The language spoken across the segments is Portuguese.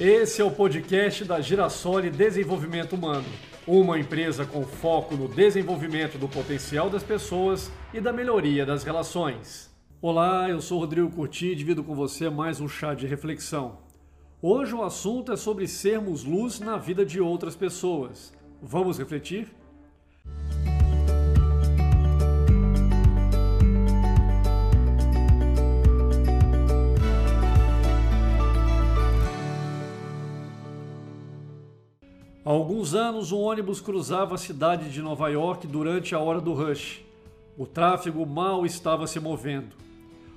Esse é o podcast da Girassoli Desenvolvimento Humano, uma empresa com foco no desenvolvimento do potencial das pessoas e da melhoria das relações. Olá, eu sou Rodrigo Curti e divido com você mais um chá de reflexão. Hoje o assunto é sobre sermos luz na vida de outras pessoas. Vamos refletir? Há alguns anos, um ônibus cruzava a cidade de Nova York durante a hora do rush. O tráfego mal estava se movendo.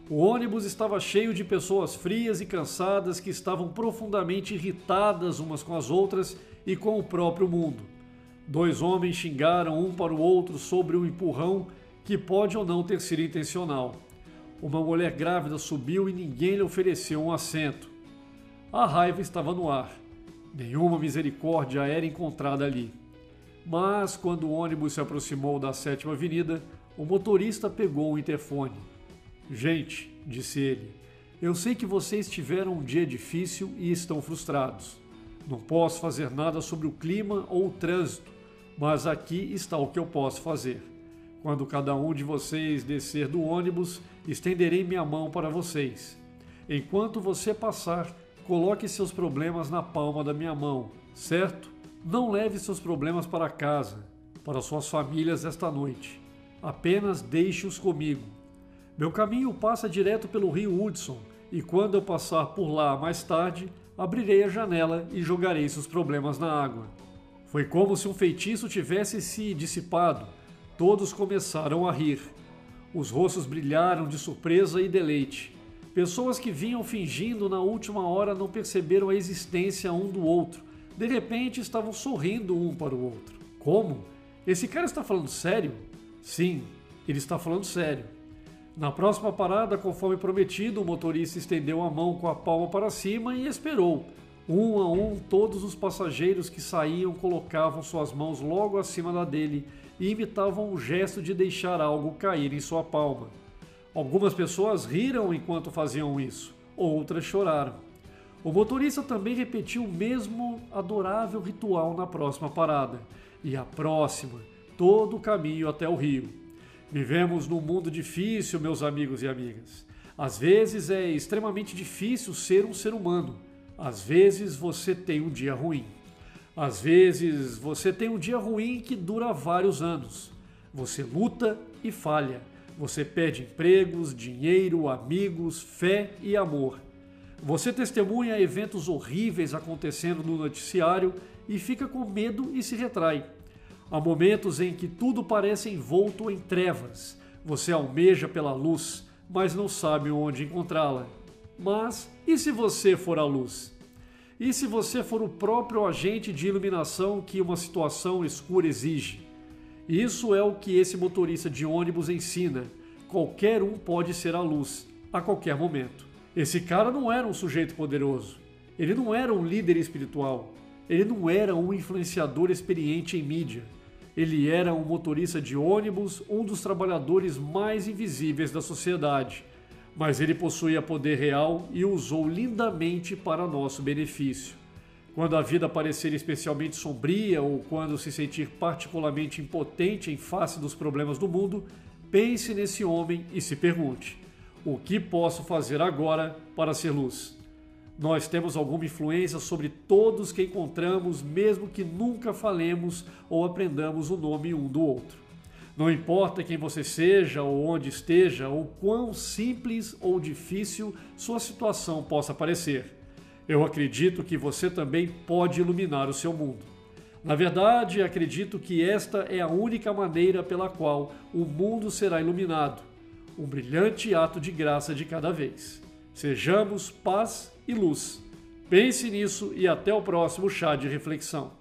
O ônibus estava cheio de pessoas frias e cansadas que estavam profundamente irritadas umas com as outras e com o próprio mundo. Dois homens xingaram um para o outro sobre um empurrão que pode ou não ter sido intencional. Uma mulher grávida subiu e ninguém lhe ofereceu um assento. A raiva estava no ar. Nenhuma misericórdia era encontrada ali. Mas, quando o ônibus se aproximou da sétima avenida, o motorista pegou o interfone. Gente, disse ele, eu sei que vocês tiveram um dia difícil e estão frustrados. Não posso fazer nada sobre o clima ou o trânsito, mas aqui está o que eu posso fazer. Quando cada um de vocês descer do ônibus, estenderei minha mão para vocês. Enquanto você passar, Coloque seus problemas na palma da minha mão, certo? Não leve seus problemas para casa, para suas famílias esta noite. Apenas deixe-os comigo. Meu caminho passa direto pelo rio Hudson e quando eu passar por lá mais tarde, abrirei a janela e jogarei seus problemas na água. Foi como se um feitiço tivesse se dissipado. Todos começaram a rir. Os rostos brilharam de surpresa e deleite. Pessoas que vinham fingindo na última hora não perceberam a existência um do outro. De repente estavam sorrindo um para o outro. Como? Esse cara está falando sério? Sim, ele está falando sério. Na próxima parada, conforme prometido, o motorista estendeu a mão com a palma para cima e esperou. Um a um, todos os passageiros que saíam colocavam suas mãos logo acima da dele e imitavam o gesto de deixar algo cair em sua palma. Algumas pessoas riram enquanto faziam isso, outras choraram. O motorista também repetiu o mesmo adorável ritual na próxima parada, e a próxima, todo o caminho até o rio. Vivemos num mundo difícil, meus amigos e amigas. Às vezes é extremamente difícil ser um ser humano. Às vezes você tem um dia ruim. Às vezes você tem um dia ruim que dura vários anos. Você luta e falha você perde empregos, dinheiro, amigos, fé e amor. Você testemunha eventos horríveis acontecendo no noticiário e fica com medo e se retrai. Há momentos em que tudo parece envolto em trevas. Você almeja pela luz, mas não sabe onde encontrá-la. Mas e se você for a luz? E se você for o próprio agente de iluminação que uma situação escura exige? Isso é o que esse motorista de ônibus ensina. Qualquer um pode ser a luz, a qualquer momento. Esse cara não era um sujeito poderoso. Ele não era um líder espiritual. Ele não era um influenciador experiente em mídia. Ele era um motorista de ônibus, um dos trabalhadores mais invisíveis da sociedade. Mas ele possuía poder real e usou lindamente para nosso benefício. Quando a vida parecer especialmente sombria ou quando se sentir particularmente impotente em face dos problemas do mundo, pense nesse homem e se pergunte: o que posso fazer agora para ser luz? Nós temos alguma influência sobre todos que encontramos, mesmo que nunca falemos ou aprendamos o nome um do outro. Não importa quem você seja ou onde esteja, ou quão simples ou difícil sua situação possa parecer. Eu acredito que você também pode iluminar o seu mundo. Na verdade, acredito que esta é a única maneira pela qual o mundo será iluminado um brilhante ato de graça de cada vez. Sejamos paz e luz. Pense nisso e até o próximo chá de reflexão.